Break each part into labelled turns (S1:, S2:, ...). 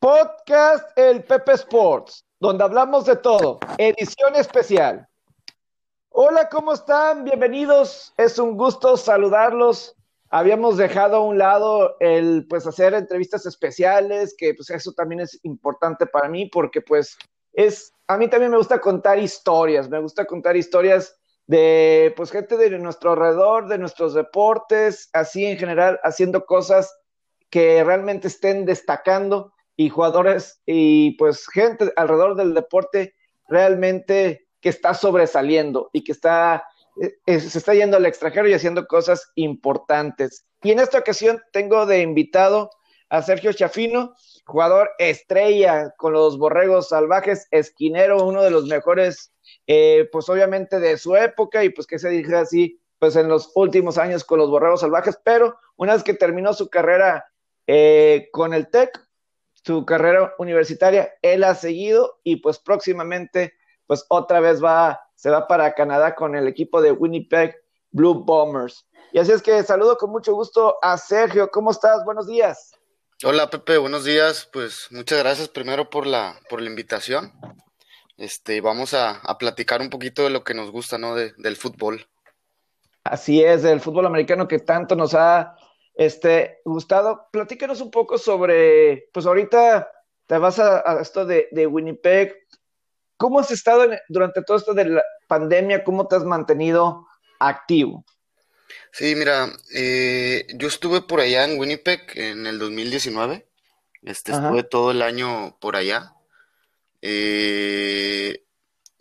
S1: Podcast El Pepe Sports, donde hablamos de todo. Edición especial. Hola, ¿cómo están? Bienvenidos. Es un gusto saludarlos. Habíamos dejado a un lado el pues hacer entrevistas especiales, que pues eso también es importante para mí porque pues es a mí también me gusta contar historias, me gusta contar historias de pues gente de nuestro alrededor, de nuestros deportes, así en general haciendo cosas que realmente estén destacando y jugadores y pues gente alrededor del deporte realmente que está sobresaliendo y que está eh, se está yendo al extranjero y haciendo cosas importantes. Y en esta ocasión tengo de invitado a Sergio Chafino, jugador estrella con los Borregos Salvajes, esquinero, uno de los mejores, eh, pues obviamente de su época y pues que se dije así, pues en los últimos años con los Borregos Salvajes, pero una vez que terminó su carrera eh, con el TEC, su carrera universitaria, él ha seguido y pues próximamente, pues otra vez va, se va para Canadá con el equipo de Winnipeg Blue Bombers. Y así es que saludo con mucho gusto a Sergio. ¿Cómo estás? Buenos días.
S2: Hola Pepe, buenos días. Pues muchas gracias primero por la, por la invitación. Este, vamos a, platicar un poquito de lo que nos gusta, ¿no? del fútbol.
S1: Así es, del fútbol americano que tanto nos ha este, Gustavo, platícanos un poco sobre, pues ahorita te vas a, esto de, Winnipeg. ¿Cómo has estado durante todo esto de la pandemia? ¿Cómo te has mantenido activo?
S2: Sí, mira, eh, yo estuve por allá en Winnipeg en el 2019. Este, estuve todo el año por allá. Eh,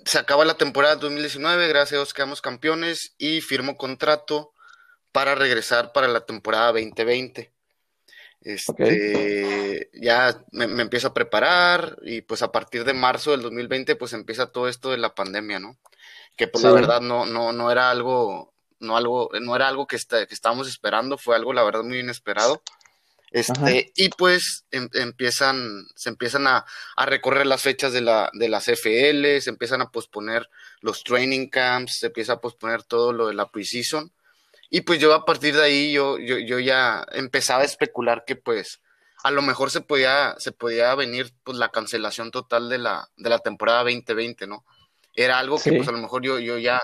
S2: se acaba la temporada 2019, gracias a Dios quedamos campeones y firmo contrato para regresar para la temporada 2020. Este, ya me, empiezo a preparar y pues a partir de marzo del 2020 pues empieza todo esto de la pandemia, ¿no? Que pues la verdad no, no, no era algo, no algo, no era algo que, está, que estábamos esperando, fue algo la verdad muy inesperado. Este, y pues em, empiezan, se empiezan a, a, recorrer las fechas de, la, de las FL, se empiezan a posponer los training camps, se empieza a posponer todo lo de la preseason. Y pues yo a partir de ahí yo, yo, yo ya empezaba a especular que pues a lo mejor se podía, se podía venir pues la cancelación total de la, de la temporada 2020, ¿no? Era algo que pues a lo mejor yo, yo ya,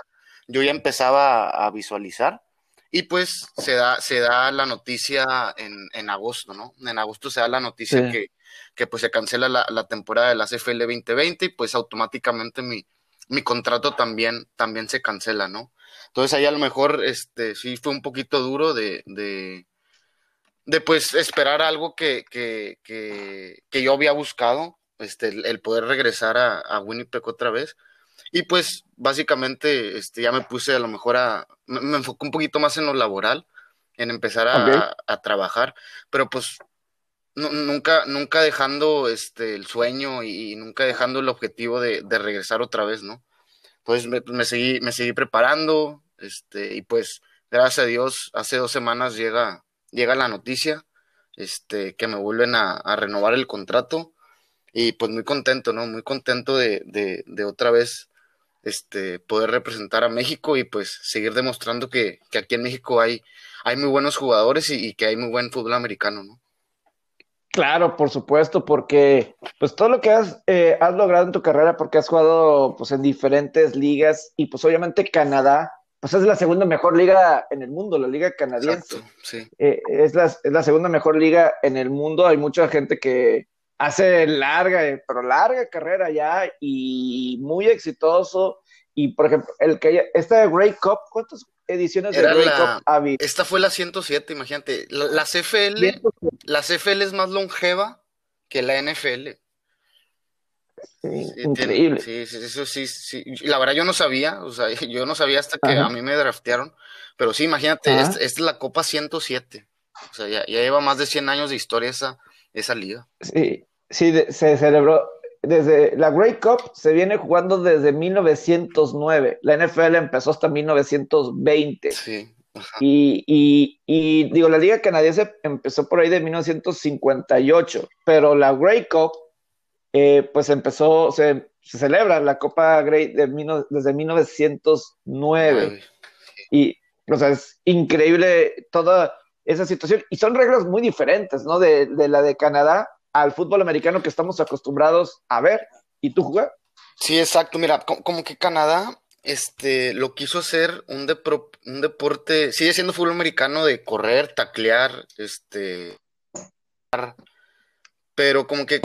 S2: yo ya empezaba a, visualizar. Y pues se da, se da la noticia en, en agosto, ¿no? En agosto se da la noticia que, que pues se cancela la, la, temporada de la CFL 2020 y pues automáticamente mi, mi contrato también, también se cancela, ¿no? Entonces ahí a lo mejor este, sí fue un poquito duro de, de, de pues esperar algo que, que, que, yo había buscado, este, el, poder regresar a, a, Winnipeg otra vez. Y pues básicamente este, ya me puse a lo mejor a, me, me enfoqué un poquito más en lo laboral, en empezar a, a, trabajar, pero pues nunca, nunca dejando este, el sueño y, nunca dejando el objetivo de, de regresar otra vez, ¿no? Entonces me, seguí, me seguí preparando, este, y pues, gracias a Dios, hace dos semanas llega, llega la noticia, este, que me vuelven a, renovar el contrato. Y pues muy contento, ¿no? Muy contento de, de, otra vez este, poder representar a México y pues seguir demostrando que, aquí en México hay, hay muy buenos jugadores y, que hay muy buen fútbol americano, ¿no?
S1: Claro, por supuesto, porque pues todo lo que has, eh, has logrado en tu carrera, porque has jugado pues en diferentes ligas y pues obviamente Canadá pues es la segunda mejor liga en el mundo, la liga canadiense. Eh, es, la, es, la, segunda mejor liga en el mundo. Hay mucha gente que hace larga, eh, pero larga carrera ya y muy exitoso. Y por ejemplo, el que esta Grey Cup, ¿cuántas ediciones de Grey Cup ha habido?
S2: Esta fue la 107, imagínate. La, la CFL, la CFL es más longeva que la NFL
S1: increíble.
S2: sí, sí, eso sí, sí. La verdad yo no sabía, o sea, yo no sabía hasta que a mí me draftearon, pero sí, imagínate, esta, es la Copa 107, o sea, ya, lleva más de 100 años de historia esa, esa liga.
S1: Sí, sí, se celebró, desde la Grey Cup se viene jugando desde 1909, la NFL empezó hasta 1920. Sí. Y, y, y, digo, la liga canadiense empezó por ahí de 1958, pero la Grey Cup eh, pues empezó, se, celebra la Copa Grey de, desde 1909. Y, o sea, es increíble toda esa situación. Y son reglas muy diferentes, ¿no? De, la de Canadá, al fútbol americano que estamos acostumbrados a ver y tú jugar.
S2: Sí, exacto. Mira, como que Canadá este, lo quiso hacer un, un deporte, sigue siendo fútbol americano de correr, taclear, este, pero como que,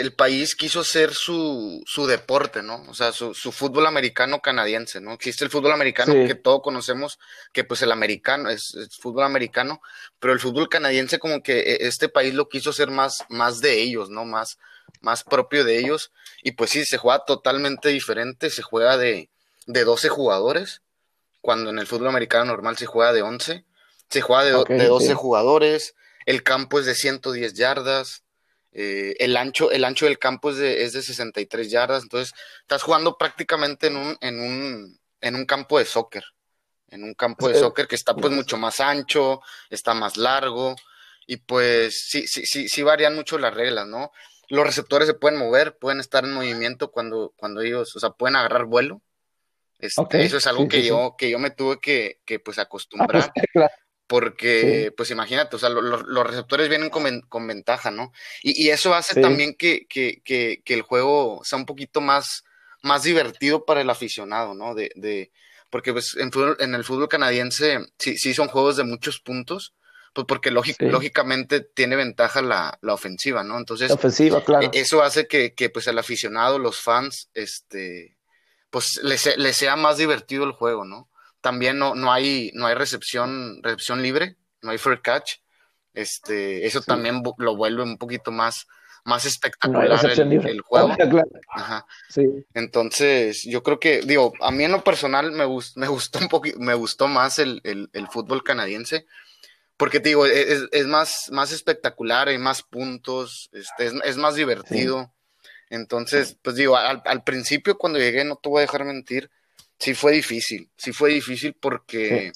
S2: el país quiso hacer su, su deporte, ¿no? O sea, su, su, fútbol americano canadiense, ¿no? Existe el fútbol americano que todos conocemos, que pues el americano es, fútbol americano, pero el fútbol canadiense como que e, este país lo quiso hacer más, más de ellos, ¿no? Más, más propio de ellos. Y pues sí, se juega totalmente diferente, se juega de, de 12 jugadores, cuando en el fútbol americano normal se juega de 11, se juega de, de 12 jugadores, el campo es de 110 yardas eh, el, ancho, el ancho del campo es de, es de 63 yardas, entonces estás jugando prácticamente en un, en un, en un campo de soccer, en un campo de soccer que está pues mucho más ancho, está más largo, y pues sí, sí, sí, sí varían mucho las reglas, ¿no? Los receptores se pueden mover, pueden estar en movimiento cuando, cuando ellos, o sea, pueden agarrar vuelo. Este, eso es algo que yo, que yo me tuve que, que pues ah, pues, acostumbrar. porque, pues imagínate, o sea, los receptores vienen con, ventaja, ¿no? Y, eso hace también que, que, que, el juego sea un poquito más, más divertido para el aficionado, ¿no? De, de porque pues en, en el fútbol canadiense sí, sí son juegos de muchos puntos, pues porque lógicamente tiene ventaja la, la, ofensiva, ¿no? Entonces,
S1: ofensiva, claro.
S2: E, eso hace que, que, pues el aficionado, los fans, este, pues les, les sea más divertido el juego, ¿no? También no, no, hay, no hay recepción, recepción libre, no hay fair catch. Este, eso también lo vuelve un poquito más, más espectacular el, juego. Ajá. Entonces, yo creo que, digo, a mí en lo personal me, me gustó un poquito, me gustó más el, fútbol canadiense, porque digo, e, es, es, más, más espectacular, hay más puntos, este, es, más divertido. Entonces, pues digo, al, al, principio cuando llegué, no te voy a dejar mentir, sí fue difícil, sí fue difícil porque,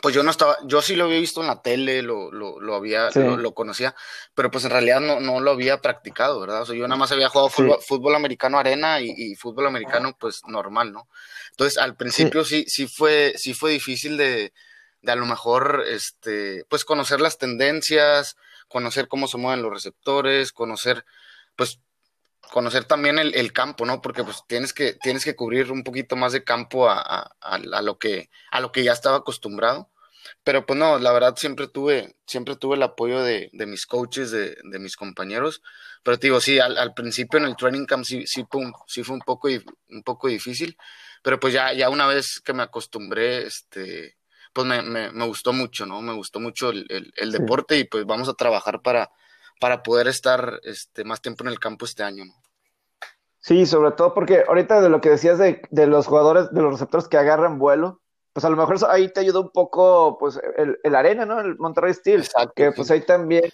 S2: pues yo no estaba, yo sí lo había visto en la tele, lo, lo, lo había, lo, conocía, pero pues en realidad no, no lo había practicado, ¿verdad? O sea, yo nada más había jugado fútbol, americano arena y, fútbol americano pues normal, ¿no? Entonces al principio sí, sí, fue, sí fue difícil de, de a lo mejor, este, pues conocer las tendencias, conocer cómo se mueven los receptores, conocer, pues conocer también el, campo, ¿no? Porque pues tienes que, tienes que cubrir un poquito más de campo a, lo, que, a lo que ya estaba acostumbrado. Pero pues no, la verdad siempre tuve, siempre tuve el apoyo de, mis coaches, de, mis compañeros. Pero te digo, sí, al, principio en el training camp sí, sí, sí fue un poco, un poco difícil. Pero pues ya, ya una vez que me acostumbré, este, pues me, me, me gustó mucho, ¿no? Me gustó mucho el, deporte y pues vamos a trabajar para, para poder estar este, más tiempo en el campo este año, ¿no?
S1: Sí, sobre todo porque ahorita de lo que decías de, los jugadores, de los receptores que agarran vuelo, pues a lo mejor ahí te ayudó un poco, pues, el, arena, ¿no? El Monterrey Steel, que pues ahí también,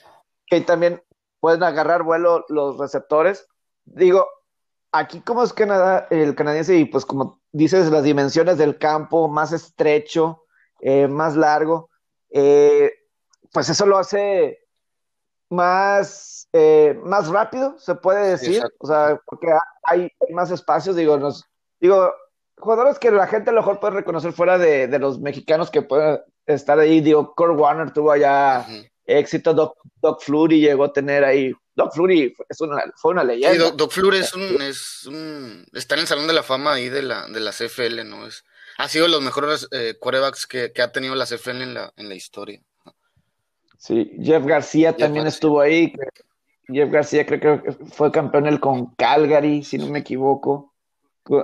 S1: que ahí también pueden agarrar vuelo los receptores. Digo, aquí como es Canadá, el canadiense, y pues como dices, las dimensiones del campo, más estrecho, eh, más largo, eh, pues eso lo hace más, eh, más rápido, se puede decir, o sea, porque hay, más espacios, digo, nos, digo, jugadores que la gente a lo mejor puede reconocer fuera de, los mexicanos que pueden estar ahí, digo, Kurt Warner tuvo allá éxito, Doc, Doc Flurry llegó a tener ahí, Doc Flurry es una, fue una leyenda.
S2: Sí, Doc, Flurry es un, es un, está en el Salón de la Fama ahí de la, de la CFL, ¿no? Es, ha sido de los mejores eh, quarterbacks que, que, ha tenido la CFL en la, en la historia.
S1: Sí, Jeff García también estuvo ahí. Jeff García creo que fue campeón el con Calgary, si no me equivoco.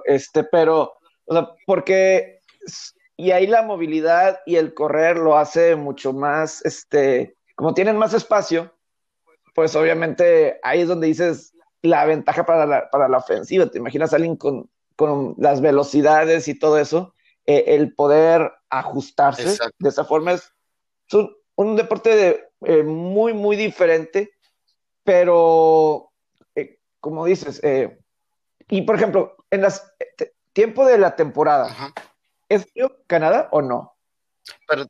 S1: Este, pero, o sea, porque y ahí la movilidad y el correr lo hace mucho más, este, como tienen más espacio, pues obviamente ahí es donde dices la ventaja para la, para la ofensiva. Te imaginas a alguien con, con las velocidades y todo eso, eh, el poder ajustarse de esa forma es, un deporte eh, muy, muy diferente, pero, eh, como dices, eh, y por ejemplo, en las tiempo de la temporada, ¿es frío Canadá o no?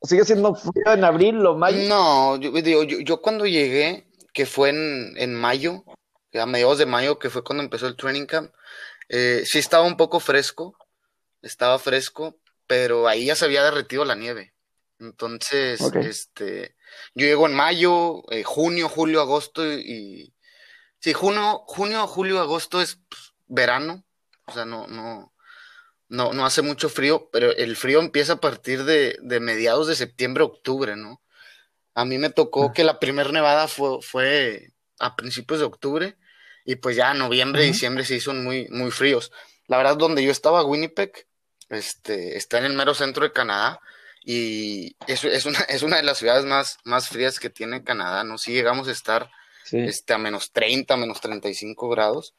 S1: ¿Sigue siendo frío en abril o mayo?
S2: No, yo, digo, yo, cuando llegué, que fue en, en, mayo, a mediados de mayo, que fue cuando empezó el training camp, sí estaba un poco fresco, estaba fresco, pero ahí ya se había derretido la nieve. Entonces, este, yo llego en mayo, eh, junio, julio, agosto y, Sí, junio, junio, julio, agosto es pues, verano, o sea, no, no, no, no hace mucho frío, pero el frío empieza a partir de, de mediados de septiembre, octubre, ¿no? A mí me tocó
S1: Ah.
S2: que la primera nevada fue, fue a principios de octubre y pues ya noviembre, diciembre se hizo muy, muy fríos. La verdad, donde yo estaba, Winnipeg, este, está en el mero centro de Canadá y es, es una, es una de las ciudades más, más frías que tiene Canadá, ¿no? Sí llegamos a estar
S1: Sí.
S2: este, a menos 30, menos 35 grados.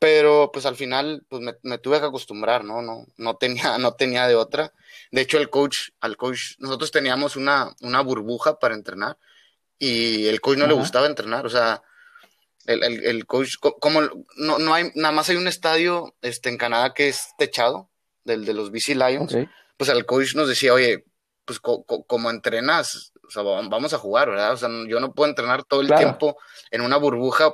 S2: Pero pues al final pues me, me tuve que acostumbrar, ¿no? No, no tenía, no tenía de otra. De hecho, el coach, al coach, nosotros teníamos una, una burbuja para entrenar y el coach no le
S1: Ajá.
S2: gustaba entrenar. O sea, el, el, el coach, co- como no, no hay, nada más hay un estadio este, en Canadá que es techado, del de los BC Lions,
S1: Ok.
S2: pues al coach nos decía, oye, pues co- co- como entrenas, o sea, va- vamos a jugar, ¿verdad? O sea, yo no puedo entrenar todo el
S1: Claro.
S2: tiempo en una burbuja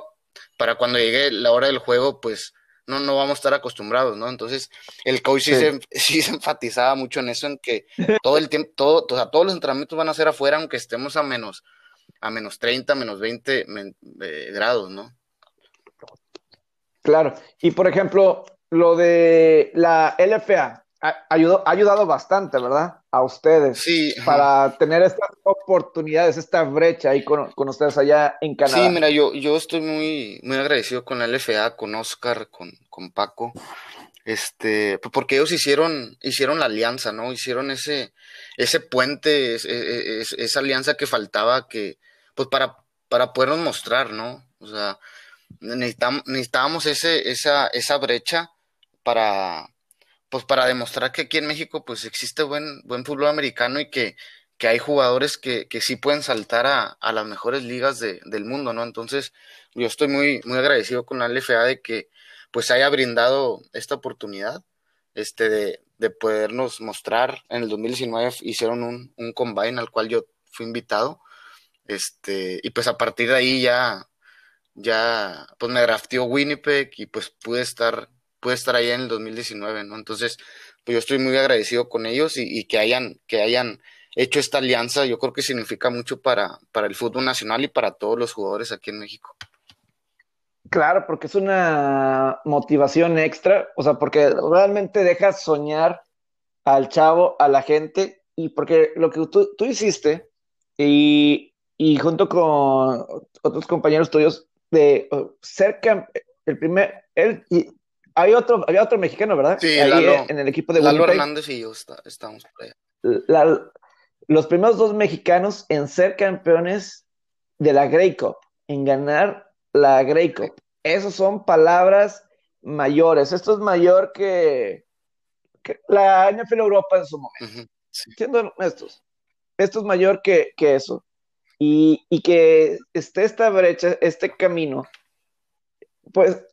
S2: para cuando llegue la hora del juego, pues no, no vamos a estar acostumbrados, ¿no? Entonces, el coach sí,
S1: Sí.
S2: se, sí se enfatizaba mucho en eso, en que todo el tiempo, todo, o sea, todos los entrenamientos van a ser afuera, aunque estemos a menos, a menos 30, menos 20 men- eh, grados, ¿no?
S1: Claro. Y por ejemplo, lo de la LFA ayudó, ha ayudado bastante, ¿verdad? A ustedes
S2: Sí, ajá.
S1: para tener estas oportunidades, esta brecha ahí con, con ustedes allá en Canadá.
S2: Sí, mira, yo, yo estoy muy, muy agradecido con la LFA, con Oscar, con, con Paco, este, pues porque ellos hicieron, hicieron la alianza, ¿no? Hicieron ese, ese puente, es- es- es- esa alianza que faltaba que, pues para, para podernos mostrar, ¿no? O sea, necesitam- necesitábamos ese, esa, esa brecha para, pues para demostrar que aquí en México, pues existe buen, buen fútbol americano y que, que hay jugadores que, que sí pueden saltar a, a las mejores ligas de- del mundo, ¿no? Entonces, yo estoy muy, muy agradecido con la LFA de que pues haya brindado esta oportunidad este, de, de podernos mostrar. En el 2019 hicieron un, un combine al cual yo fui invitado. Este, y pues a partir de ahí ya, ya, pues me drafteó Winnipeg y pues pude estar, pude estar ahí en el 2019, ¿no? Entonces, pues yo estoy muy agradecido con ellos y, que hayan, que hayan hecho esta alianza, yo creo que significa mucho para, para el fútbol nacional y para todos los jugadores aquí en México.
S1: Claro, porque es una motivación extra, o sea, porque realmente dejas soñar al chavo, a la gente, y porque lo que tú, tú hiciste, y, y junto con otros compañeros tuyos, de uh, ser el primer, él, y hay otro, había otro mexicano, ¿verdad?
S2: Sí,
S1: Ahí
S2: Lalo-
S1: en el equipo de
S2: Lalo
S1: Winnipeg.
S2: Hernández y yo está- estábamos por allá.
S1: los primeros dos mexicanos en ser campeones de la Grey Cup, en ganar la Grey Cup. Esas son palabras mayores. Esto es mayor que, que la NFL Europa en su momento.
S2: Ujú, sí.
S1: Siendo honestos, esto es mayor que, que eso. Y, y que esté esta brecha, este camino, pues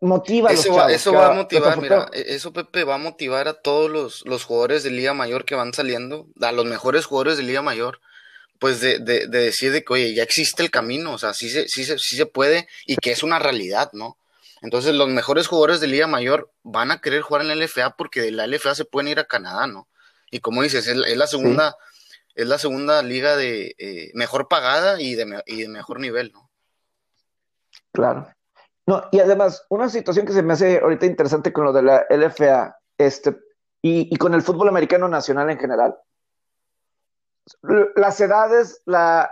S1: motiva a los
S2: Eso va,
S1: chavos.
S2: eso va a motivar, mira, e- eso Pepe va a motivar a todos los, los jugadores de Liga Mayor que van saliendo, a los mejores jugadores de Liga Mayor, pues de, de, de decir de que, oye, ya existe el camino, o sea, sí se, sí se, sí se puede y que es una realidad, ¿no? Entonces los mejores jugadores de Liga Mayor van a querer jugar en la LFA porque de la LFA se pueden ir a Canadá, ¿no? Y como dices, es, la- es la segunda, es la segunda liga de eh, mejor pagada y de, y de mejor nivel, ¿no?
S1: Claro. No, y además, una situación que se me hace ahorita interesante con lo de la LFA, este, y, y con el fútbol americano nacional en general. Las edades, la,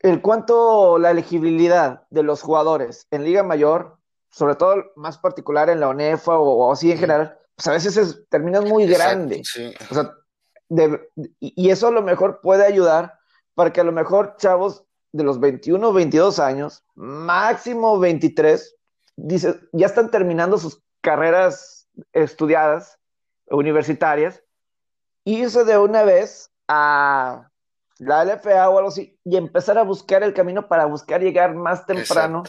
S1: el cuánto, la elegibilidad de los jugadores en Liga Mayor, sobre todo más particular en la ONEFA o, o así en general, pues a veces es- terminan muy
S2: Exacto,
S1: grandes.
S2: sí.
S1: O sea, de- y y eso a lo mejor puede ayudar para que a lo mejor chavos de los 21, 22 años, máximo 23, dice, ya están terminando sus carreras estudiadas, universitarias, irse de una vez a la LFA o algo así y empezar a buscar el camino para buscar llegar más temprano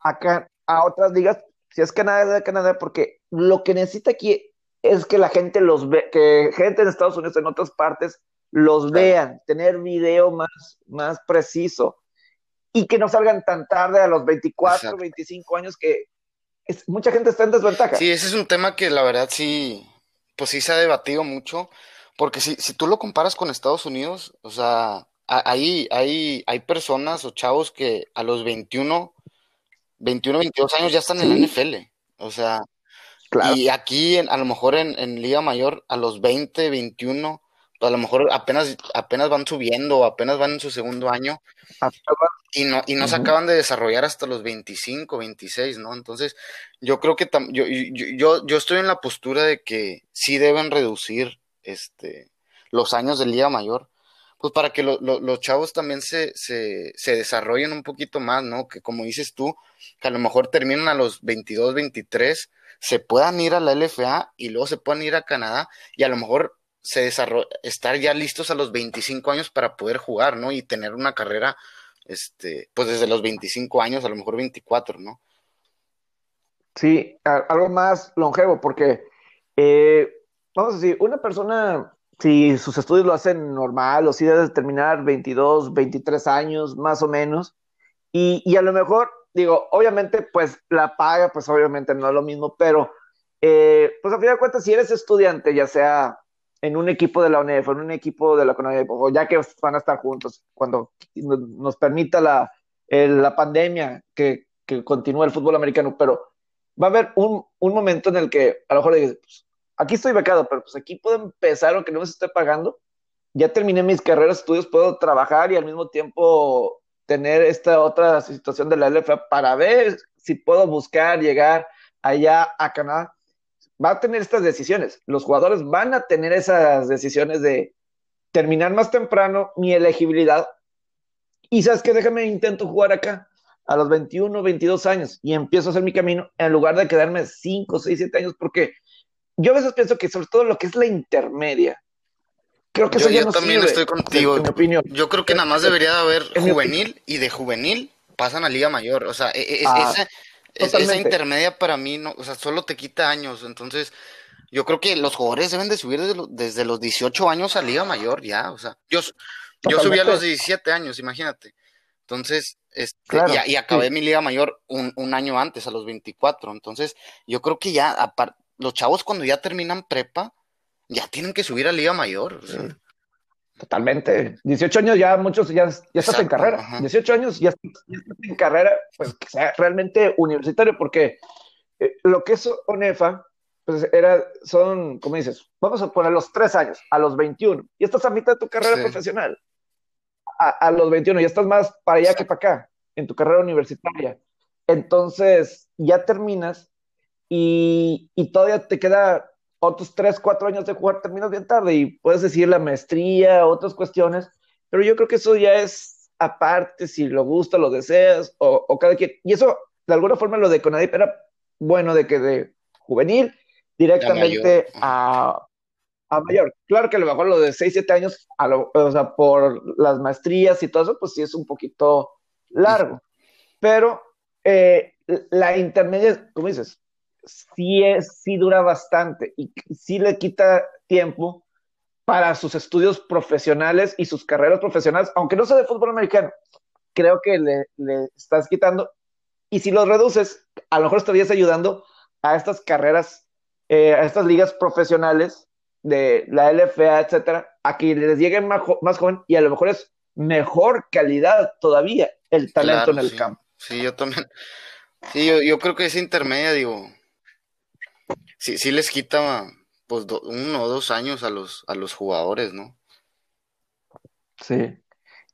S1: acá a otras ligas, si es Canadá, Canadá, porque lo que necesita aquí es que la gente los ve, que gente en Estados Unidos, en otras partes, los vean, tener video más, más preciso y que no salgan tan tarde a los 24,
S2: Exacto.
S1: 25 años que es- mucha gente está en desventaja.
S2: Sí, ese es un tema que la verdad sí, pues sí se ha debatido mucho, porque si, si tú lo comparas con Estados Unidos, o sea, ahí hay, hay personas o chavos que a los 21 21, 22 años ya están en la NFL. O sea, y aquí a lo mejor en, Liga Mayor a los 20, 21, a lo mejor apenas, apenas van subiendo, apenas van en su segundo año y no, y no se acaban de desarrollar hasta los 25, 26, ¿no? Entonces, yo creo que yo, yo, yo, estoy en la postura de que sí deben reducir este, los años de Liga Mayor, pues para que los chavos también se, se, se, desarrollen un poquito más, ¿no? Que como dices tú, que a lo mejor terminan a los 22, 23, se puedan ir a la LFA y luego se puedan ir a Canadá y a lo mejor se estar ya listos a los 25 años para poder jugar, ¿no? Y tener una carrera este, pues desde los 25 años, a lo mejor 24, ¿no?
S1: Sí, algo más longevo, porque eh, vamos a decir, una persona, si sus estudios lo hacen normal o si debe terminar 22, 23 años, más o menos, y, y, a lo mejor, digo, obviamente, pues la paga, pues obviamente no es lo mismo, pero eh, pues a fin de cuentas, si eres estudiante, ya sea en un equipo de la UNEF, en un equipo de la CONADEP, o ya que van a estar juntos, cuando nos permita la, la pandemia que, que continúe el fútbol americano, pero va a haber un, un momento en el que a lo mejor dices, pues, aquí estoy becado, pero pues aquí puedo empezar aunque no me esté pagando, ya terminé mis carreras, estudios, puedo trabajar y al mismo tiempo tener esta otra situación de la LFA para ver si puedo buscar llegar allá a Canadá va a tener estas decisiones. Los jugadores van a tener esas decisiones de terminar más temprano mi elegibilidad. Y sabes que déjame intento jugar acá a los 21, 22 años y empiezo a hacer mi camino en lugar de quedarme 5, 6, 7 años, porque yo a veces pienso que sobre todo lo que es la intermedia,
S2: creo que yo, eso ya también estoy contigo. En mi opinión. Yo creo que nada más debería de haber juvenil y de juvenil pasan a Liga Mayor. O sea, e, e, ah. esa, esa intermedia para mí, no, o sea, solo te quita años. Entonces, yo creo que los jugadores deben de subir desde, los 18 años a Liga Mayor, ya. O sea, yo, yo subí a los 17 años, imagínate. Entonces, este, y, acabé mi Liga Mayor un, año antes, a los 24. Entonces, yo creo que ya, los chavos cuando ya terminan prepa, ya tienen que subir a Liga Mayor. O sea.
S1: Totalmente. 18 años ya muchos ya, ya estás en carrera. 18 años ya, estás en carrera, pues que sea realmente universitario, porque eh, lo que es ONEFA, pues era, son, como dices, vamos a poner los tres años, a los 21, y estás a mitad de tu carrera profesional. A, los 21, ya estás más para allá que para acá, en tu carrera universitaria. Entonces, ya terminas y, y todavía te queda otros 3, 4 años de jugar, terminas bien tarde y puedes decir la maestría, otras cuestiones, pero yo creo que eso ya es aparte, si lo gusta, lo deseas, o, cada quien. Y eso, de alguna forma, lo de Conadip era bueno de que de juvenil directamente a, a, mayor. Claro que a lo mejor lo de 6, 7 años, a lo, o sea, por las maestrías y todo eso, pues sí es un poquito largo. Pero eh, la intermedia, como dices, sí, es, sí dura bastante y sí le quita tiempo para sus estudios profesionales y sus carreras profesionales, aunque no sea de fútbol americano, creo que le, le estás quitando. Y si los reduces, a lo mejor estarías ayudando a estas carreras, eh, a estas ligas profesionales de la LFA, etcétera, a que les lleguen más, más joven y a lo mejor es mejor calidad todavía el talento en el campo.
S2: Sí, yo también. Sí, yo, yo creo que es intermedia, digo, sí, sí les quita pues uno o dos años a los, a los jugadores, ¿no?
S1: Sí.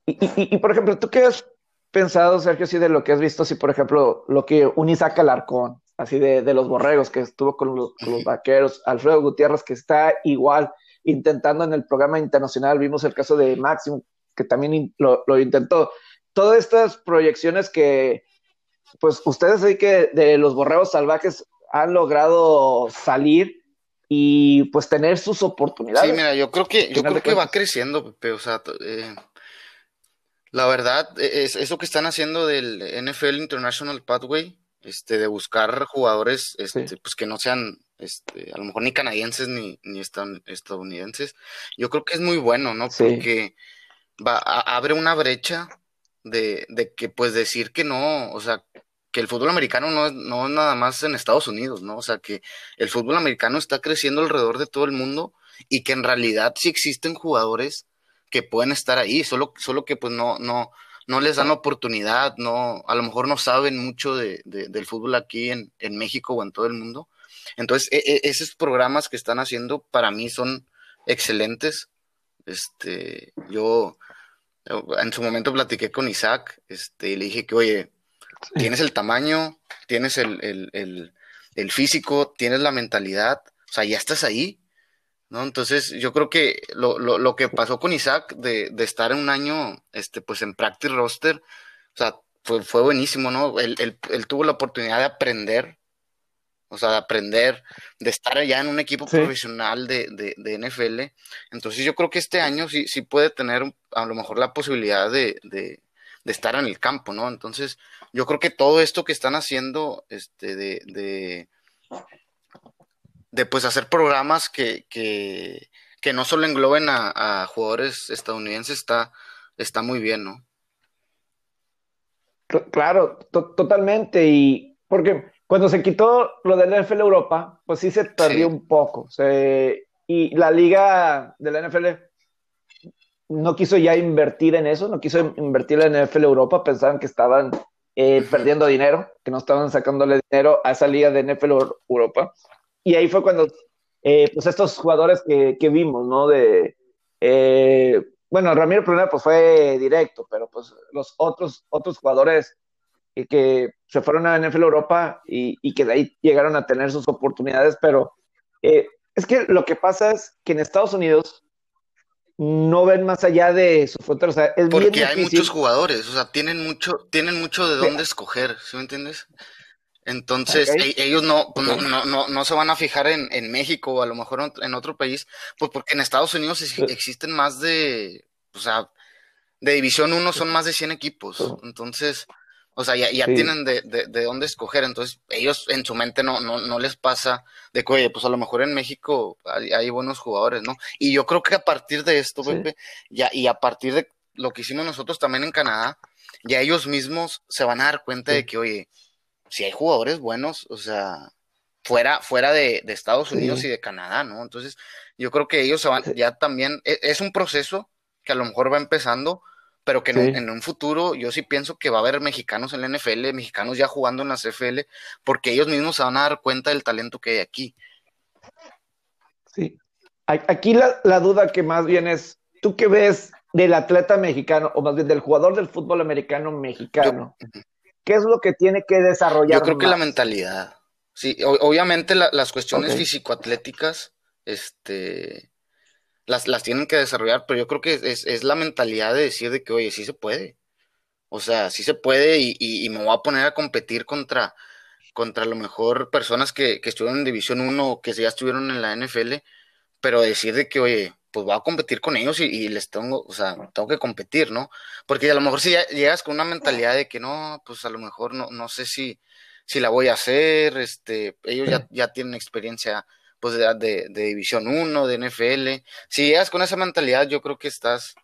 S1: Y, por ejemplo, ¿tú qué has pensado, Sergio, así de lo que has visto, si por ejemplo, lo que un Isaac Alarcón, así de, los borregos que estuvo con los, vaqueros, Alfredo Gutiérrez, que está igual intentando en el programa internacional, vimos el caso de Máximo, que también lo, lo intentó. Todas estas proyecciones que, pues ustedes ahí que de los borregos salvajes han logrado salir y pues tener sus oportunidades.
S2: Sí, mira, yo creo que, yo creo que va creciendo, Pepe, o sea, eh, la verdad, e, es eso que están haciendo del NFL International Pathway, este, de buscar jugadores, este, pues que no sean, este, a lo mejor ni canadienses ni, ni estadounidenses, yo creo que es muy bueno, ¿no? Porque va, abre una brecha de, de que, pues, decir que no, o sea, que el fútbol americano no es, no nada más en Estados Unidos, ¿no? O sea, que el fútbol americano está creciendo alrededor de todo el mundo y que en realidad sí existen jugadores que pueden estar ahí, solo, solo que pues no, no, no les dan oportunidad, no, a lo mejor no saben mucho de, del fútbol aquí en, en, México o en todo el mundo. Entonces, e, e, esos programas que están haciendo para mí son excelentes. Este, yo en su momento platiqué con Isaac, este, y le dije que, oye, tienes el tamaño, tienes el, el, físico, tienes la mentalidad, o sea, ya estás ahí, ¿no? Entonces, yo creo que lo, lo, lo que pasó con Isaac de, de, estar un año, este, pues en practice roster, o sea, fue, fue buenísimo, ¿no? Él, él, él, tuvo la oportunidad de aprender, o sea, de aprender, de estar allá en un equipo sí. profesional de, de, de, NFL. Entonces, yo creo que este año sí, sí puede tener a lo mejor la posibilidad de, de, de estar en el campo, ¿no? Entonces, yo creo que todo esto que están haciendo, este, de, de, de pues hacer programas que, que, que no solo engloben a, a jugadores estadounidenses, está, está muy bien, ¿no?
S1: Claro, to totalmente. Y porque cuando se quitó lo del NFL Europa, pues sí se perdió sí. un poco. Se, y la liga de la NFL no quiso ya invertir en eso, no quiso invertir en la NFL Europa, pensaban que estaban eh, perdiendo dinero, que no estaban sacándole dinero a esa liga de NFL Europa. Y ahí fue cuando, eh, pues estos jugadores que, que, vimos, ¿no? De, eh, bueno, Ramiro primero pues fue directo, pero pues los otros, otros jugadores que, que se fueron a NFL Europa y, y, que de ahí llegaron a tener sus oportunidades, pero eh, es que lo que pasa es que en Estados Unidos no ven más allá de su frontera. O sea, es
S2: Porque
S1: bien
S2: hay muchos jugadores, o sea, tienen mucho, tienen mucho de dónde escoger, ¿sí me entiendes? Entonces, okay. e ellos no, okay. no, no, no, no, se van a fijar en, en, México o a lo mejor en otro país, pues porque en Estados Unidos existen más de, o sea, de División 1 son más de 100 equipos. Entonces, o sea, ya, ya sí. tienen de, de, de, dónde escoger. Entonces, ellos en su mente no, no, no les pasa de que, oye, pues a lo mejor en México hay, hay buenos jugadores, ¿no? Y yo creo que a partir de esto, sí. Pepe, ya, y a partir de lo que hicimos nosotros también en Canadá, ya ellos mismos se van a dar cuenta sí. de que, oye, si hay jugadores buenos, o sea, fuera, fuera de, de Estados Unidos y de Canadá, ¿no? Entonces, yo creo que ellos se van, ya también, es, es, un proceso que a lo mejor va empezando, pero que en, en, un futuro yo sí pienso que va a haber mexicanos en la NFL, mexicanos ya jugando en la CFL, porque ellos mismos se van a dar cuenta del talento que hay aquí.
S1: Sí. Aquí la, la duda que más bien es, ¿tú qué ves del atleta mexicano, o más bien del jugador del fútbol americano mexicano? Yo, ¿Qué es lo que tiene que desarrollar?
S2: Yo creo más? que la mentalidad. Sí, obviamente la, las cuestiones okay. físico-atléticas, este, las, las tienen que desarrollar, pero yo creo que es, es, la mentalidad de decir de que, oye, sí se puede. O sea, sí se puede y, y, me voy a poner a competir contra, contra a lo mejor personas que, que estuvieron en División 1 o que ya estuvieron en la NFL, pero decir de que, oye, pues voy a competir con ellos y, y, les tengo, o sea, tengo que competir, ¿no? Porque a lo mejor si ya llegas con una mentalidad de que no, pues a lo mejor no, no sé si, si la voy a hacer, este, ellos ya, ya tienen experiencia pues de, de, División 1, de NFL. Si llegas con esa mentalidad, yo creo que estás,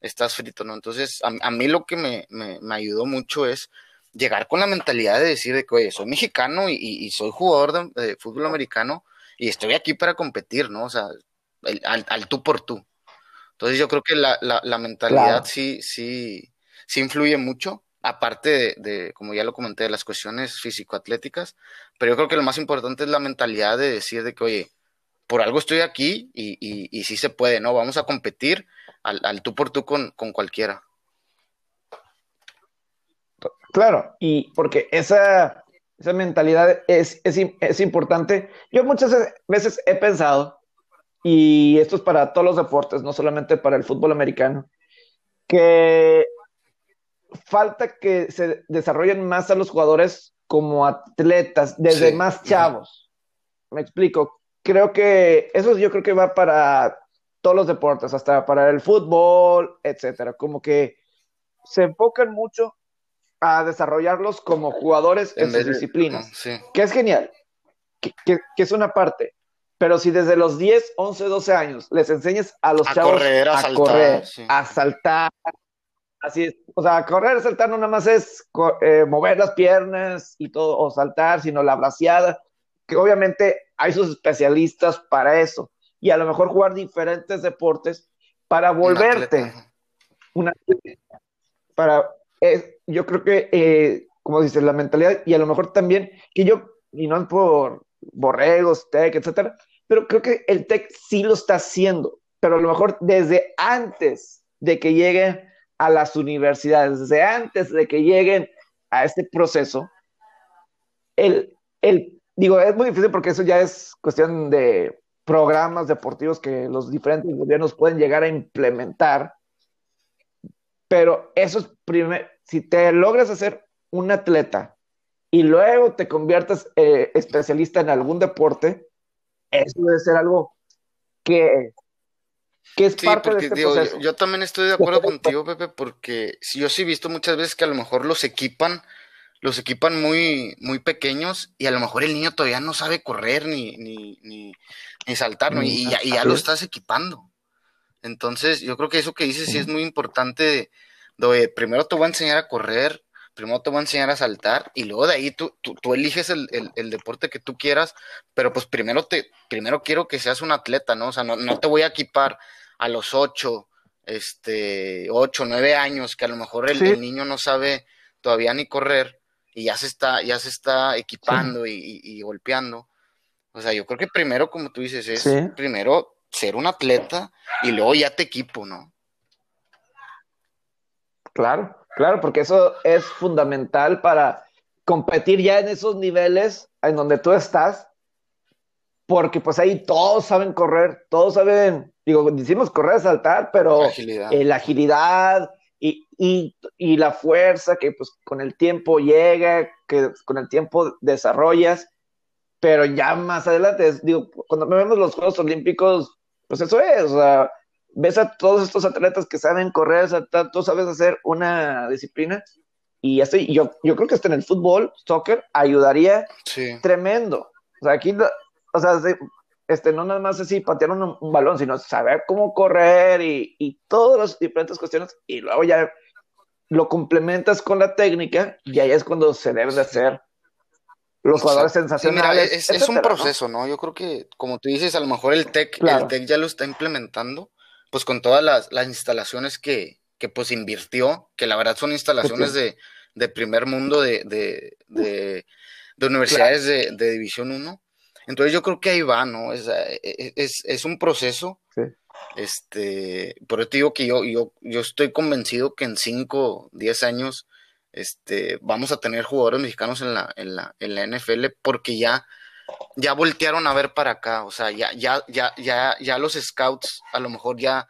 S2: estás frito, ¿no? Entonces, a, a mí lo que me, me, me, ayudó mucho es llegar con la mentalidad de decir de que, oye, soy mexicano y, y soy jugador de, de, fútbol americano y estoy aquí para competir, ¿no? O sea, el, al, al, tú por tú. Entonces yo creo que la, la, la mentalidad claro. sí, sí, sí influye mucho, aparte de, de, como ya lo comenté, de las cuestiones físico-atléticas, pero yo creo que lo más importante es la mentalidad de decir de que, oye, por algo estoy aquí y, y, y sí se puede, ¿no? Vamos a competir al, al tú por tú con, con cualquiera.
S1: Claro, y porque esa, esa mentalidad es, es, es importante. Yo muchas veces he pensado, y esto es para todos los deportes, no solamente para el fútbol americano, que falta que se desarrollen más a los jugadores como atletas, desde sí. más chavos. Me explico. Creo que eso yo creo que va para todos los deportes, hasta para el fútbol, etcétera. Como que se enfocan mucho a desarrollarlos como jugadores en, en sus disciplinas, sí. que es genial, que, que, que es una parte pero si desde los 10, 11, 12 años les enseñas a los
S2: a
S1: chavos
S2: correr, a, a saltar, correr,
S1: sí. a saltar, así es, o sea, correr, saltar no nada más es eh, mover las piernas y todo, o saltar, sino la braceada, que obviamente hay sus especialistas para eso, y a lo mejor jugar diferentes deportes para volverte una, para yo creo que, eh, como dices, la mentalidad y a lo mejor también, que yo, y no por borregos, tech, etcétera, pero creo que el tech sí lo está haciendo, pero a lo mejor desde antes de que lleguen a las universidades, desde antes de que lleguen a este proceso, el, el, digo, es muy difícil porque eso ya es cuestión de programas deportivos que los diferentes gobiernos pueden llegar a implementar, pero eso es primer, si te logras hacer un atleta y luego te conviertes eh, especialista en algún deporte, eso debe ser algo que, que es parte de este proceso.
S2: Yo, yo, también estoy de acuerdo contigo, Pepe, porque yo sí he visto muchas veces que a lo mejor los equipan los equipan muy, muy pequeños y a lo mejor el niño todavía no sabe correr ni, ni, ni, saltar, ¿no? Y, ya, lo estás equipando. Entonces, yo creo que eso que dices sí, es muy importante. De, primero te voy a enseñar a correr, primero te voy a enseñar a saltar y luego de ahí tú, tú, eliges el, deporte que tú quieras, pero pues primero, te, primero quiero que seas un atleta, ¿no? O sea, no, no te voy a equipar a los ocho, este, ocho, nueve años, que a lo mejor el, el niño no sabe todavía ni correr y ya se está, ya se está equipando y, golpeando. O sea, yo creo que primero, como tú dices, es primero ser un atleta y luego ya te equipo, ¿no?
S1: Claro, claro, porque eso es fundamental para competir ya en esos niveles en donde tú estás, porque pues ahí todos saben correr, todos saben, digo, decimos correr, saltar, pero la agilidad y, la fuerza que pues con el tiempo llega, que con el tiempo desarrollas, pero ya más adelante, digo, cuando vemos los Juegos Olímpicos, pues eso es, o sea, ves a todos estos atletas que saben correr, tú sabes hacer una disciplina, y así, yo, yo creo que hasta en el fútbol, soccer, ayudaría tremendo. O sea, aquí, o sea, este, no nada más así patear un, balón, sino saber cómo correr y, y todas las diferentes cuestiones, y luego ya lo complementas con la técnica, y ahí es cuando se deben de hacer los jugadores sensacionales.
S2: es, un proceso, ¿no? Yo creo que, como tú dices, a lo mejor el TEC, el TEC ya lo está implementando, pues con todas las, las instalaciones que, que, pues invirtió, que la verdad son instalaciones de, de, primer mundo de, de, de, universidades de, División 1 entonces yo creo que ahí va, ¿no? Es, eh, eh, es, un proceso. Sí. Este, por eso te digo que yo, yo, yo estoy convencido que en 5, 10 años este, vamos a tener jugadores mexicanos en la, en la, en la NFL porque ya, ya voltearon a ver para acá. O sea, ya, ya, ya, ya, ya los scouts, a lo mejor ya,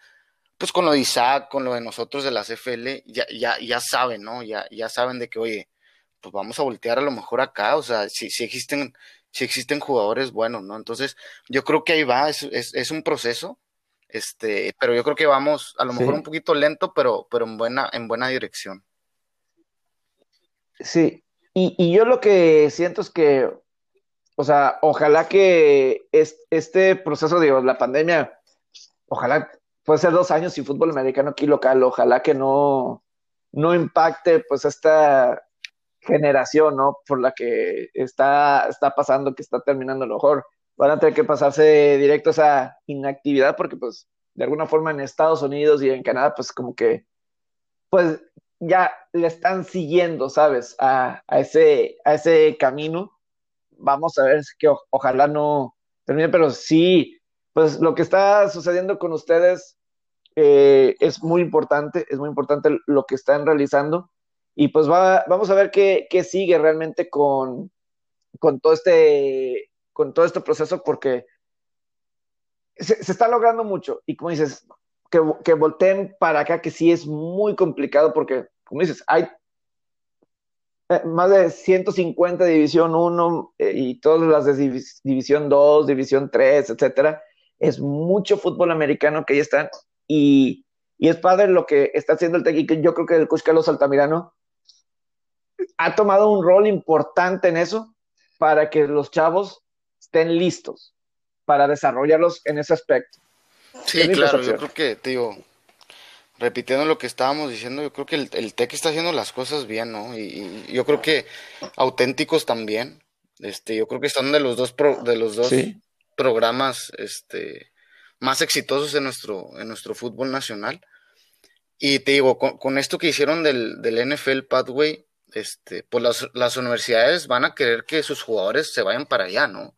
S2: pues con lo de Isaac, con lo de nosotros de las FL, ya, ya, ya saben, ¿no? Ya, ya saben de que, oye, pues vamos a voltear a lo mejor acá. O sea, si, si existen si existen jugadores buenos, ¿no? Entonces, yo creo que ahí va, es, es, un proceso, este, pero yo creo que vamos a lo mejor un poquito lento, pero, pero en, buena, en buena dirección.
S1: Sí, y, y, yo lo que siento es que, o sea, ojalá que este proceso de la pandemia, ojalá puede ser dos años sin fútbol americano aquí local, ojalá que no, no impacte pues esta generación, ¿no? Por la que está, está pasando, que está terminando a lo mejor. Van a tener que pasarse directo a esa inactividad porque, pues, de alguna forma en Estados Unidos y en Canadá, pues, como que, pues, ya le están siguiendo, ¿sabes? A, ese, a ese camino. Vamos a ver que ojalá no termine, pero sí, pues lo que está sucediendo con ustedes eh, es muy importante, es muy importante lo que están realizando y pues va, vamos a ver qué, sigue realmente con, con, todo este, con todo este proceso, porque se, está logrando mucho. Y como dices, que, que volteen para acá, que sí es muy complicado, porque, como dices, hay eh, más de 150 de División 1 eh, y todas las de División 2, División 3, etcétera. Es mucho fútbol americano que ahí están y, y es padre lo que está haciendo el técnico. Yo creo que el coach Carlos Altamirano ha tomado un rol importante en eso para que los chavos estén listos para desarrollarlos en ese aspecto.
S2: Sí, claro, yo creo que, digo, repitiendo lo que estábamos diciendo, yo creo que el, el TEC está haciendo las cosas bien, ¿no? Y, yo creo que auténticos también. Este, yo creo que son de los dos de los dos programas este más exitosos en nuestro en nuestro fútbol nacional. Y te digo, con, esto que hicieron del, del NFL Pathway, este, pues las, las, universidades van a querer que sus jugadores se vayan para allá, ¿no?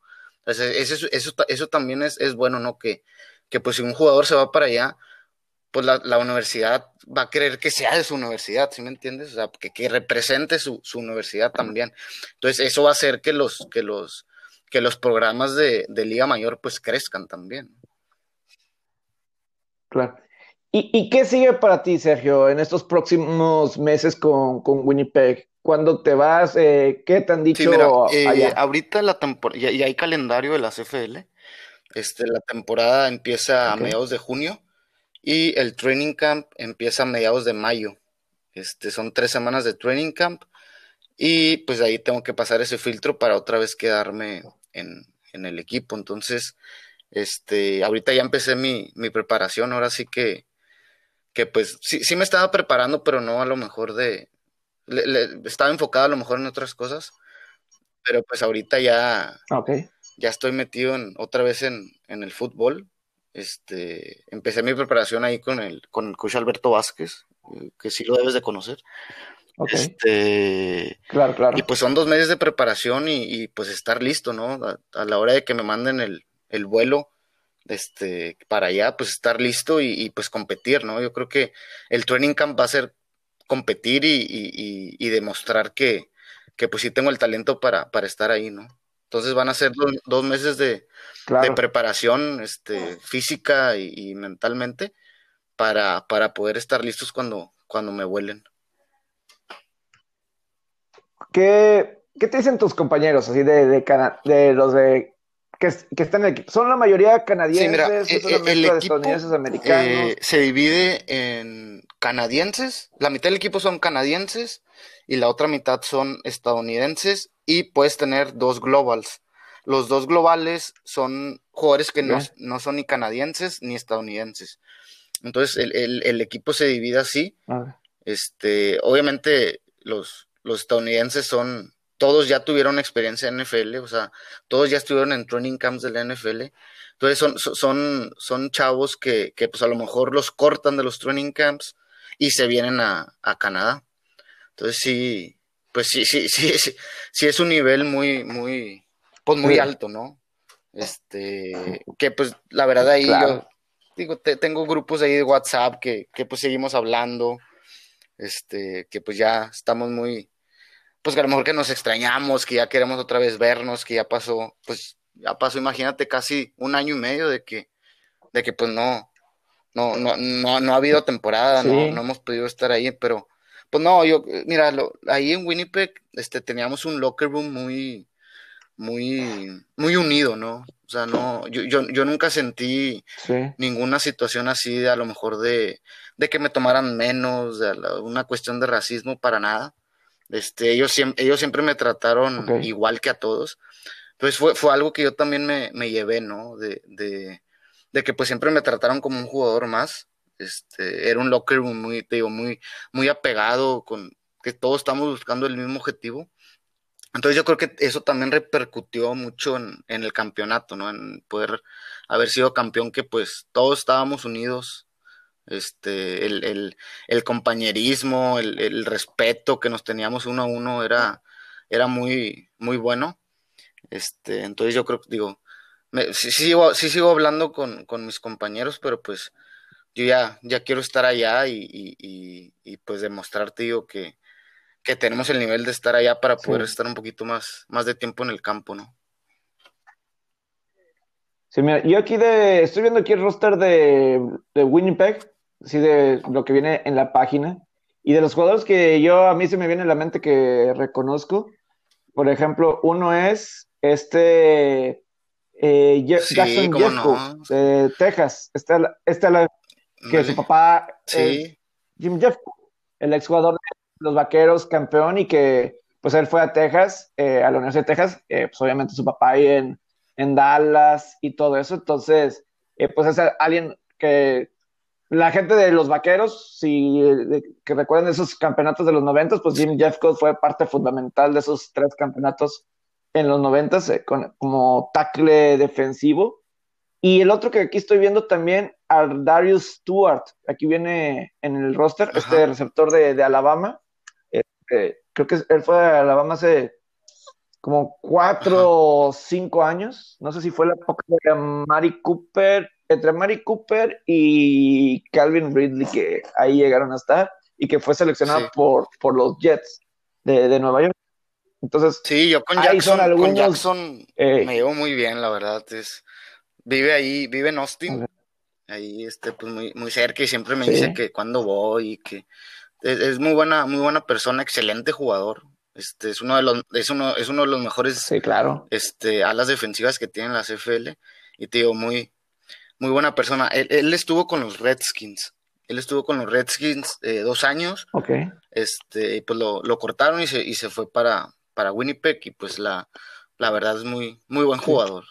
S2: eso, eso, eso, también es, es, bueno, ¿no? Que, que pues si un jugador se va para allá, pues la, la, universidad va a querer que sea de su universidad, ¿sí me entiendes? O sea, que, que represente su, su, universidad también. Entonces, eso va a hacer que los, que los, que los programas de, de Liga Mayor pues crezcan también.
S1: Claro. ¿Y, ¿Y, qué sigue para ti, Sergio, en estos próximos meses con, con Winnipeg? ¿Cuándo te vas? Eh, ¿Qué te han dicho?
S2: Sí, mira, eh, ahorita la temporada, ya, hay calendario de la CFL. Este, la temporada empieza a mediados de junio y el training camp empieza a mediados de mayo. Este, son tres semanas de training camp y pues ahí tengo que pasar ese filtro para otra vez quedarme en, en el equipo. Entonces, este, ahorita ya empecé mi, mi preparación, ahora sí que que pues sí, sí me estaba preparando, pero no a lo mejor de... estaba enfocado a lo mejor en otras cosas, pero pues ahorita ya, ya estoy metido en, otra vez en, en, el fútbol. Este, empecé mi preparación ahí con el, con el coach Alberto Vázquez, eh, que sí lo debes de conocer. Este,
S1: claro, claro.
S2: Y pues son dos meses de preparación y, pues estar listo, ¿no? A, la hora de que me manden el, el vuelo, este, para allá, pues estar listo y, pues competir, ¿no? Yo creo que el training camp va a ser competir y, demostrar que, que, pues sí tengo el talento para, para estar ahí, ¿no? Entonces van a ser dos, meses de, preparación este, física y, mentalmente para, para poder estar listos cuando, cuando me vuelen.
S1: ¿Qué, ¿Qué te dicen tus compañeros así de, de, de los de que, están en el equipo. Son la mayoría canadienses,
S2: sí, mira, el, equipo, americanos. Eh, se divide en canadienses, la mitad del equipo son canadienses y la otra mitad son estadounidenses y puedes tener dos globals. Los dos globales son jugadores que no, no, son ni canadienses ni estadounidenses. Entonces el, el equipo se divide así. Este, obviamente los, los estadounidenses son todos ya tuvieron experiencia en NFL, o sea, todos ya estuvieron en training camps de la NFL. Entonces son, son, son chavos que, que pues a lo mejor los cortan de los training camps y se vienen a, a Canadá. Entonces sí, pues sí, sí, sí, sí, sí, es un nivel muy, muy, pues muy alto, ¿no? Este, que pues la verdad ahí yo digo, tengo grupos ahí de WhatsApp que, que pues seguimos hablando, este, que pues ya estamos muy, pues que a lo mejor que nos extrañamos, que ya queremos otra vez vernos, que ya pasó, pues ya pasó, imagínate, casi un año y medio de que, de que pues no, no, no, no, no ha habido temporada, no, no hemos podido estar ahí, pero pues no, yo, mira, ahí en Winnipeg, este, teníamos un locker room muy, muy, muy unido, ¿no? O sea, no, yo, yo, yo nunca sentí ninguna situación así, de, a lo mejor de, de que me tomaran menos, de una cuestión de racismo, para nada. Este, ellos, ellos siempre me trataron igual que a todos. Entonces fue, fue algo que yo también me, me llevé, ¿no? De, de, de, que pues siempre me trataron como un jugador más. Este, era un locker muy, te digo, muy, muy apegado, con que todos estamos buscando el mismo objetivo. Entonces yo creo que eso también repercutió mucho en, en el campeonato, ¿no? En poder haber sido campeón, que pues todos estábamos unidos, este, el, el, compañerismo, el, el, respeto que nos teníamos uno a uno era, era muy, muy bueno. Este, entonces yo creo que digo, me, sí, sigo, sí sigo hablando con, con, mis compañeros, pero pues yo ya, ya quiero estar allá y, y, y, pues demostrarte digo, que, que tenemos el nivel de estar allá para poder estar un poquito más, más de tiempo en el campo, ¿no?
S1: Sí, mira, yo aquí de, estoy viendo aquí el roster de, de Winnipeg sí, de lo que viene en la página. Y de los jugadores que yo, a mí se me viene a la mente que reconozco, por ejemplo, uno es este eh, Jackson Jeffco, de Texas. Este, este la, que su papá es Jim Jeffco, el exjugador de los Vaqueros, campeón, y que pues él fue a Texas, eh, a la Universidad de Texas, eh, pues obviamente su papá ahí en, en Dallas y todo eso. Entonces, eh, pues es alguien que la gente de los vaqueros, si que recuerden esos campeonatos de los noventas, pues Jim Jeffcoat fue parte fundamental de esos tres campeonatos en los noventas eh, como tackle defensivo. Y el otro que aquí estoy viendo también, a Darius Stewart, aquí viene en el roster, este receptor de, Alabama. Este, creo que él fue a Alabama hace como cuatro o cinco años. No sé si fue la época de Mari Cooper, entre Mari Cooper y Calvin Ridley, que ahí llegaron a estar, y que fue seleccionado por, por los Jets de, Nueva York. Entonces,
S2: sí, yo con Jackson, con Jackson eh, me llevo muy bien, la verdad. Es, vive ahí, vive en Austin, ahí este, pues muy, muy cerca y siempre me dice que cuando voy y que es, muy buena, muy buena persona, excelente jugador. Este es uno de los, es uno, es uno de los mejores
S1: claro.
S2: este, alas defensivas que tienen la CFL. Y te digo, muy, muy buena persona. Él, estuvo con los Redskins. Él estuvo con los Redskins eh, dos años.
S1: Ok.
S2: Este, pues lo, lo cortaron y se, y se fue para, para Winnipeg. Y pues la, la verdad es muy, muy buen jugador.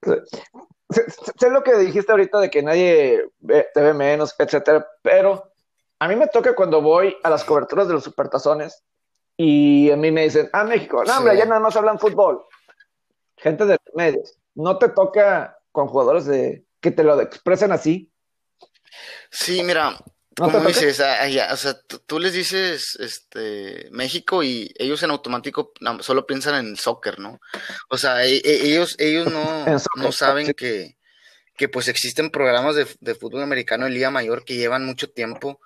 S1: Sé, lo que dijiste ahorita de que nadie te ve menos, etcétera, pero a mí me toca cuando voy a las coberturas de los supertazones y a mí me dicen, ah, México, no, hombre, ya nada más hablan fútbol. Gente de medios. ¿No te toca con jugadores de que te lo expresen así?
S2: Sí, mira, como dices, ah, o sea, tú les dices este México y ellos en automático solo piensan en soccer, ¿no? O sea, e, e, ellos, ellos no, no saben que, que pues existen programas de, de, fútbol americano en Liga Mayor que llevan mucho tiempo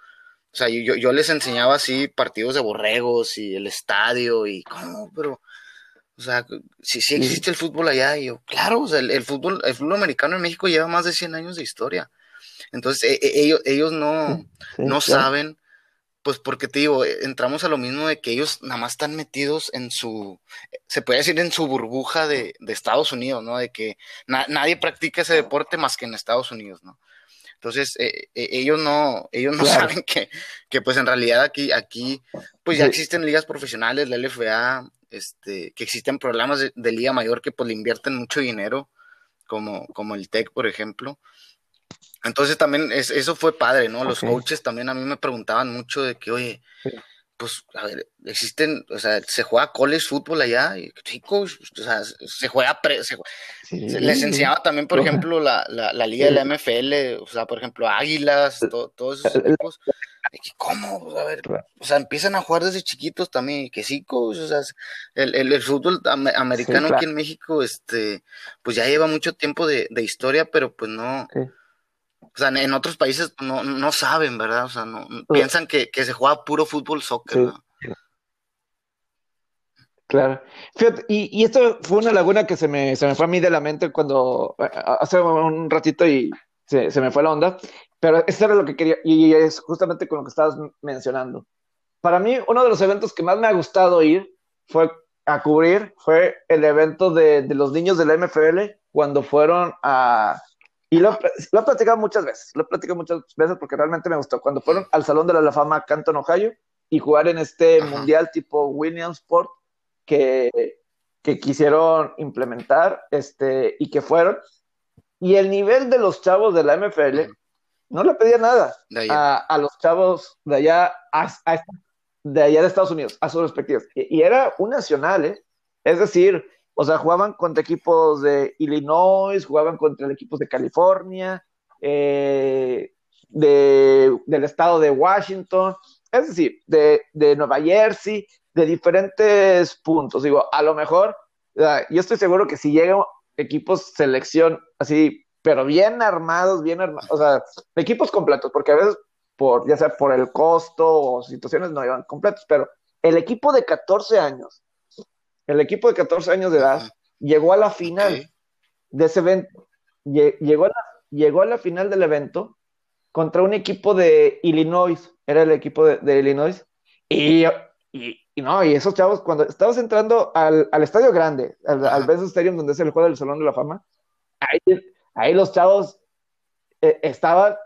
S2: o sea, yo, yo les enseñaba así partidos de borregos y el estadio y cómo, pero, o sea, si, existe el fútbol allá, y yo, claro, o sea, el, fútbol, el fútbol americano en México lleva más de 100 años de historia. Entonces, e, e, ellos, ellos no, no saben, pues porque te digo, eh, entramos a lo mismo de que ellos nada más están metidos en su, se puede decir en su burbuja de, de Estados Unidos, ¿no? De que nadie practica ese deporte más que en Estados Unidos, ¿no? Entonces, eh, eh, ellos no, ellos no saben que, que, pues en realidad aquí, aquí, pues ya existen ligas profesionales, la LFA, este, que existen programas de, liga mayor que pues le invierten mucho dinero, como, como el TEC, por ejemplo. Entonces también eso fue padre, ¿no? Los coaches también a mí me preguntaban mucho de que, oye, pues, a ver, existen, o sea, se juega college fútbol allá, y, chicos, o sea, se juega, pre, se, les enseñaba también, por ejemplo, la, la, la, liga de la MFL, o sea, por ejemplo, Águilas, todos esos equipos, ¿cómo? A ver, o sea, empiezan a jugar desde chiquitos también, que sí, o sea, el, el, fútbol americano aquí en México, este, pues ya lleva mucho tiempo de, de historia, pero pues no, o sea, en otros países no, no saben, ¿verdad? O sea, no, piensan que, se juega puro fútbol, soccer.
S1: Claro. Fíjate, y, esto fue una laguna que se me, se me fue a mí de la mente cuando hace un ratito y se, me fue la onda, pero esto era lo que quería, y es justamente con lo que estabas mencionando. Para mí, uno de los eventos que más me ha gustado ir fue a cubrir, fue el evento de, de los niños de la MFL cuando fueron a, y lo, lo, he platicado muchas veces, lo he platicado muchas veces porque realmente me gustó. Cuando fueron al Salón de la Fama Canton, Ohio, y jugar en este mundial tipo Williamsport que, que quisieron implementar este, y que fueron. Y el nivel de los chavos de la MFL no le pedía nada a, a, los chavos de allá, de allá de Estados Unidos, a sus respectivos. Y, y era un nacional, ¿eh? Es decir, o sea, jugaban contra equipos de Illinois, jugaban contra equipos de California, eh, del estado de Washington, es decir, de, Nueva Jersey, de diferentes puntos. Digo, a lo mejor, yo estoy seguro que si llegan equipos selección así, pero bien armados, bien armados, o sea, equipos completos, porque a veces, por, ya sea por el costo o situaciones, no iban completos, pero el equipo de 14 años el equipo de 14 años de edad llegó a la final de ese evento, llegó a, la, llegó a la final del evento contra un equipo de Illinois, era el equipo de, Illinois, y, no, y esos chavos, cuando estabas entrando al, estadio grande, al, al Stadium, donde es el juego del Salón de la Fama, ahí, los chavos eh, estaban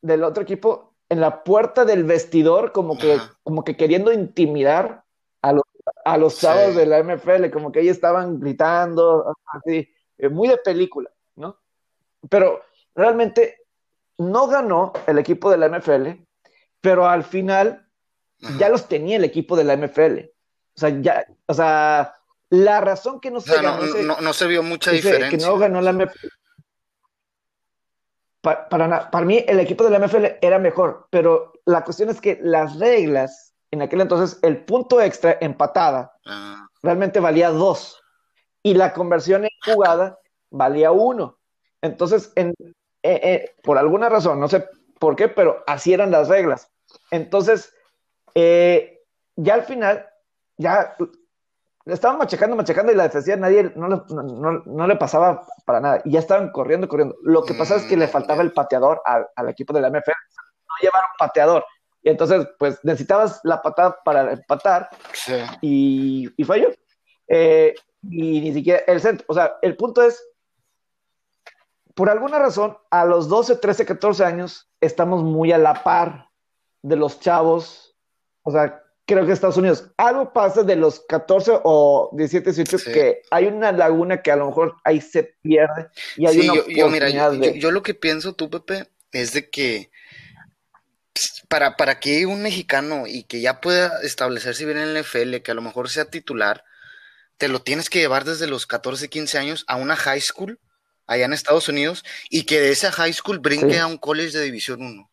S1: del otro equipo en la puerta del vestidor, como que, como que queriendo intimidar a los a los chavos de la MFL, como que ahí estaban gritando, así, eh, muy de película, ¿no? Pero realmente no ganó el equipo de la MFL, pero al final ya los tenía el equipo de la MFL. O sea, ya, o sea, La razón que no se ganó.
S2: No, no, se vio mucha diferencia.
S1: Que no ganó la MFL. Para, para, mí, el equipo de la MFL era mejor, pero la cuestión es que las reglas, en aquel entonces, el punto extra empatada ah. realmente valía dos y la conversión en jugada valía uno. Entonces, en, eh, eh, por alguna razón, no sé por qué, pero así eran las reglas. Entonces, eh, ya al final, ya estaban machacando, machacando y la defensiva nadie no le, no, le, pasaba para nada. Y ya estaban corriendo, corriendo. Lo que pasa es que le faltaba el pateador al, equipo de la MFL. No llevaron pateador. Y entonces, pues necesitabas la patada para empatar y, y, falló. y ni siquiera el centro. O sea, el punto es por alguna razón, a los 12, 13, 14 años, estamos muy a la par de los chavos. O sea, creo que Estados Unidos, algo pasa de los 14 o 17, 18, que hay una laguna que a lo mejor ahí se pierde. Y hay una
S2: yo, mira, yo, lo que pienso tú, Pepe, es de que pues, para, para que un mexicano y que ya pueda establecerse bien en el NFL, que a lo mejor sea titular, te lo tienes que llevar desde los 14, 15 años a una high school allá en Estados Unidos y que de esa high school brinque a un college de División 1.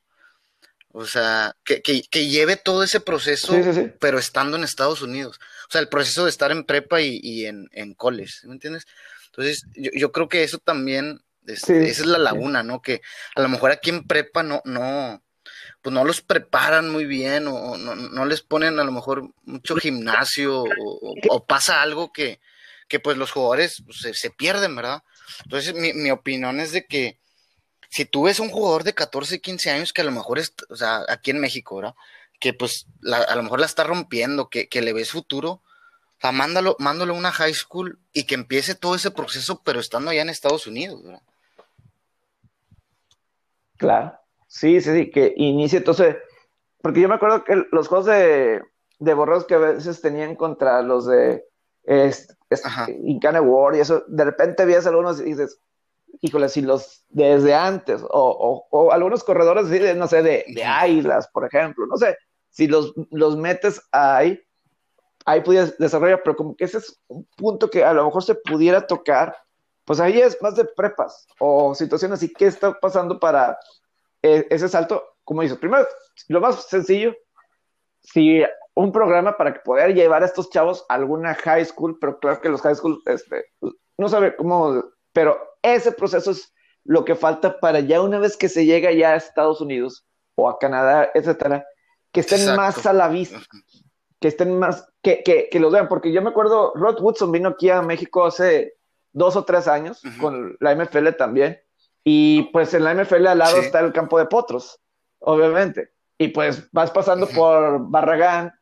S2: O sea, que, lleve todo ese proceso, pero estando en Estados Unidos. O sea, el proceso de estar en prepa y, en, en, college, ¿me entiendes? Entonces, yo, creo que eso también, esa es la laguna, ¿no? Que a lo mejor aquí en prepa no, no, pues no los preparan muy bien o no, les ponen a lo mejor mucho gimnasio o, pasa algo que, que pues los jugadores pues, se, se pierden, ¿verdad? Entonces, mi, opinión es de que si tú ves un jugador de 14, 15 años que a lo mejor es, o sea, aquí en México, ¿verdad? Que pues a lo mejor la está rompiendo, que, le ves futuro, o sea, mándalo, mándalo a una high school y que empiece todo ese proceso, pero estando allá en Estados Unidos, ¿verdad?
S1: Claro, sí, sí, sí, que inicie entonces, porque yo me acuerdo que los juegos de, de borros que a veces tenían contra los de este, Incane War y eso, de repente ves algunos y dices, híjole, si los desde antes, o, o, algunos corredores, no sé, de, de Islas, por ejemplo, no sé, si los, los metes ahí, ahí pudieras desarrollar, pero como que ese es un punto que a lo mejor se pudiera tocar, pues ahí es más de prepas o situaciones así, ¿qué está pasando para eh, ese salto? Como dices, primero, lo más sencillo, si un programa para que poder llevar a estos chavos a alguna high school, pero claro que los high school, este, no sabe cómo, pero ese proceso es lo que falta para ya una vez que se llega ya a Estados Unidos o a Canadá, etcétera, que estén más a la vista, que estén más, que, que, que, los vean, porque yo me acuerdo, Rod Woodson vino aquí a México hace dos o tres años, con la MFL también, y pues en la MFL al lado está el campo de potros, obviamente, y pues vas pasando por Barragán,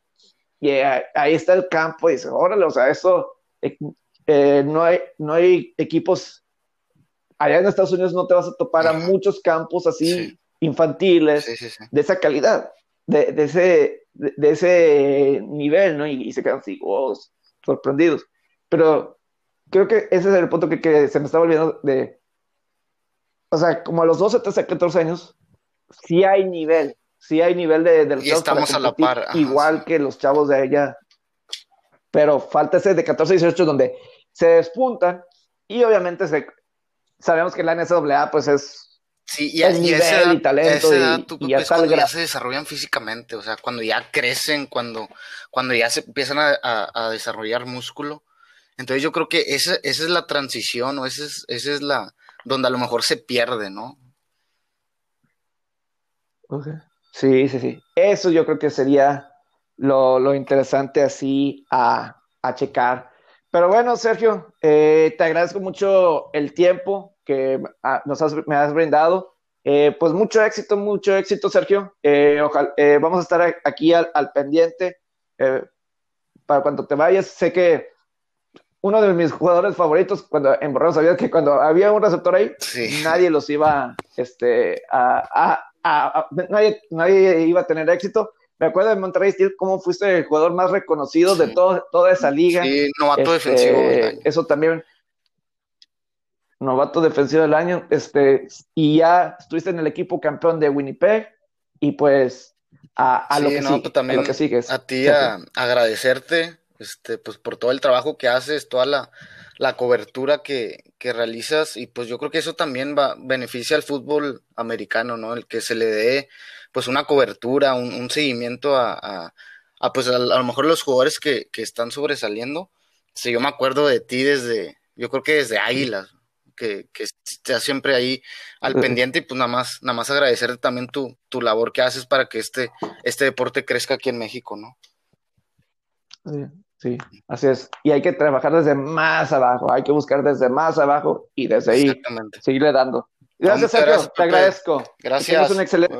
S1: y ahí está el campo y dice, órale, o sea, eso, eh, no, hay, no hay equipos, allá en Estados Unidos no te vas a topar a muchos campos así infantiles de esa calidad, de, de ese, de, ese nivel, ¿no? Y, se quedan así, oh, sorprendidos. Pero creo que ese es el punto que, que se me está volviendo de, o sea, como a los 12, 13, 14 años, sí hay nivel, sí hay nivel de, de
S2: y estamos a la par.
S1: igual que los chavos de ella. Pero falta ese de 14 y 18 donde se despuntan y obviamente se, sabemos que la NCAA pues es
S2: Sí, y, y nivel y talento y, ya, se desarrollan físicamente, o sea, cuando ya crecen, cuando, cuando ya se empiezan a, a, desarrollar músculo. Entonces yo creo que esa, esa es la transición o esa es, esa es la donde a lo mejor se pierde, ¿no?
S1: Okay. Sí, sí, sí. Eso yo creo que sería lo, interesante así a, checar. Pero bueno, Sergio, eh, te agradezco mucho el tiempo que nos me has brindado. Eh, pues mucho éxito, mucho éxito, Sergio. Eh, ojalá, vamos a estar aquí al, pendiente para cuando te vayas. Sé que uno de mis jugadores favoritos cuando en Borrego sabía que cuando había un receptor ahí, nadie los iba este, a, nadie, nadie iba a tener éxito. Me acuerdo de Monterrey Steel, cómo fuiste el jugador más reconocido de todo, toda esa liga.
S2: Sí, novato este, defensivo.
S1: Eso también. Novato defensivo del año. Este, y ya estuviste en el equipo campeón de Winnipeg. Y pues a, lo, que,
S2: no, pues también
S1: a lo que sigues.
S2: A ti a, agradecerte este, pues por todo el trabajo que haces, toda la, la cobertura que, que, realizas y pues yo creo que eso también va, beneficia al fútbol americano, ¿no? El que se le dé pues una cobertura, un, seguimiento a, a, pues a, lo mejor los jugadores que, que están sobresaliendo. Si yo me acuerdo de ti desde, yo creo que desde Águilas, que, que estás siempre ahí al pendiente y pues nada más, nada más agradecerte también tu, tu labor que haces para que este, este deporte crezca aquí en México, ¿no?
S1: Sí, sí, así es. Y hay que trabajar desde más abajo, hay que buscar desde más abajo y desde ahí seguirle dando. Gracias, Sergio, te agradezco.
S2: Gracias.
S1: un excelente.